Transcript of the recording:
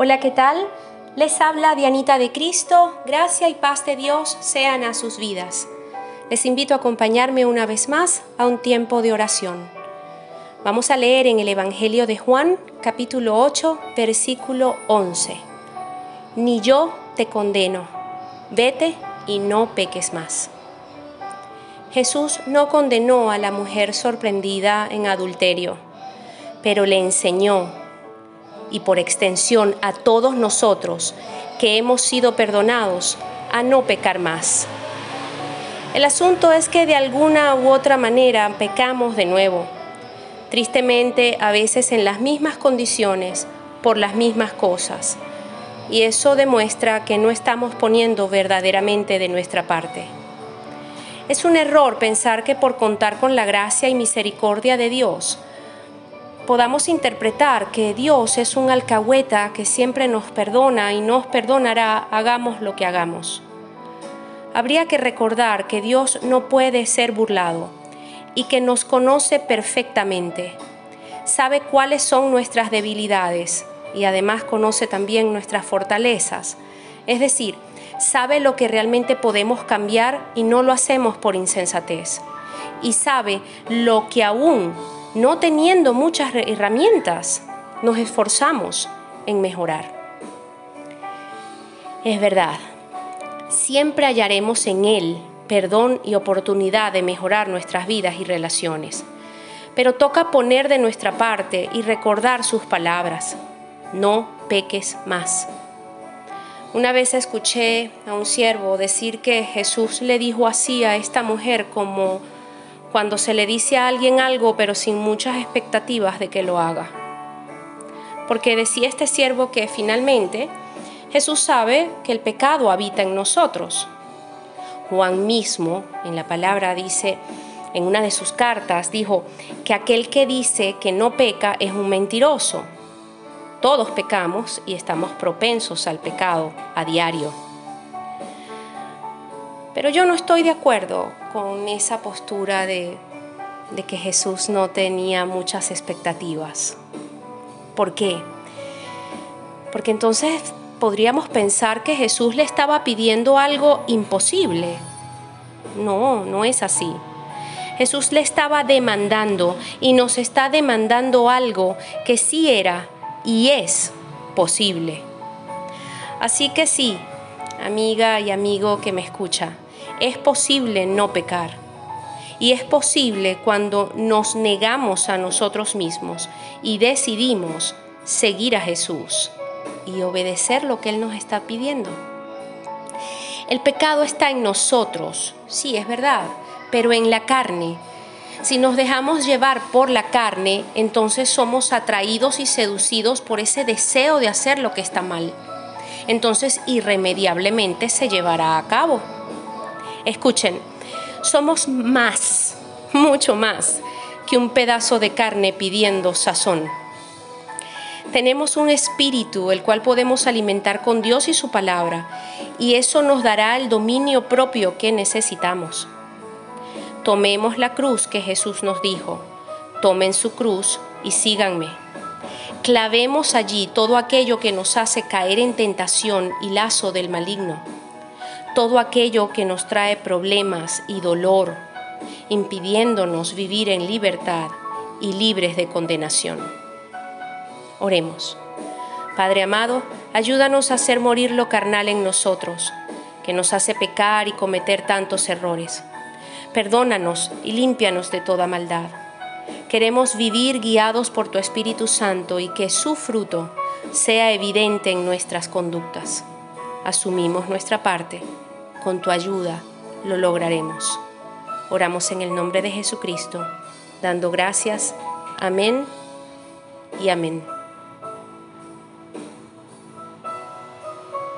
Hola, ¿qué tal? Les habla Dianita de Cristo. Gracia y paz de Dios sean a sus vidas. Les invito a acompañarme una vez más a un tiempo de oración. Vamos a leer en el Evangelio de Juan, capítulo 8, versículo 11. Ni yo te condeno. Vete y no peques más. Jesús no condenó a la mujer sorprendida en adulterio, pero le enseñó y por extensión a todos nosotros que hemos sido perdonados a no pecar más. El asunto es que de alguna u otra manera pecamos de nuevo, tristemente a veces en las mismas condiciones, por las mismas cosas, y eso demuestra que no estamos poniendo verdaderamente de nuestra parte. Es un error pensar que por contar con la gracia y misericordia de Dios, podamos interpretar que Dios es un alcahueta que siempre nos perdona y nos perdonará hagamos lo que hagamos. Habría que recordar que Dios no puede ser burlado y que nos conoce perfectamente. Sabe cuáles son nuestras debilidades y además conoce también nuestras fortalezas. Es decir, sabe lo que realmente podemos cambiar y no lo hacemos por insensatez. Y sabe lo que aún no teniendo muchas herramientas, nos esforzamos en mejorar. Es verdad, siempre hallaremos en Él perdón y oportunidad de mejorar nuestras vidas y relaciones, pero toca poner de nuestra parte y recordar sus palabras, no peques más. Una vez escuché a un siervo decir que Jesús le dijo así a esta mujer como cuando se le dice a alguien algo pero sin muchas expectativas de que lo haga. Porque decía este siervo que finalmente Jesús sabe que el pecado habita en nosotros. Juan mismo en la palabra dice, en una de sus cartas, dijo que aquel que dice que no peca es un mentiroso. Todos pecamos y estamos propensos al pecado a diario. Pero yo no estoy de acuerdo con esa postura de, que Jesús no tenía muchas expectativas. ¿Por qué? Porque entonces podríamos pensar que Jesús le estaba pidiendo algo imposible. No, no es así. Jesús le estaba demandando y nos está demandando algo que sí era y es posible. Así que sí, amiga y amigo que me escucha, es posible no pecar. Y es posible cuando nos negamos a nosotros mismos y decidimos seguir a Jesús y obedecer lo que Él nos está pidiendo. El pecado está en nosotros, sí, es verdad, pero en la carne. Si nos dejamos llevar por la carne, entonces somos atraídos y seducidos por ese deseo de hacer lo que está mal. Entonces irremediablemente se llevará a cabo. Escuchen, somos más, mucho más que un pedazo de carne pidiendo sazón. Tenemos un espíritu el cual podemos alimentar con Dios y su palabra, y eso nos dará el dominio propio que necesitamos. Tomemos la cruz que Jesús nos dijo, tomen su cruz y síganme. Clavemos allí todo aquello que nos hace caer en tentación y lazo del maligno todo aquello que nos trae problemas y dolor, impidiéndonos vivir en libertad y libres de condenación. Oremos. Padre amado, ayúdanos a hacer morir lo carnal en nosotros, que nos hace pecar y cometer tantos errores. Perdónanos y límpianos de toda maldad. Queremos vivir guiados por tu Espíritu Santo y que su fruto sea evidente en nuestras conductas. Asumimos nuestra parte con tu ayuda lo lograremos. Oramos en el nombre de Jesucristo, dando gracias. Amén y amén.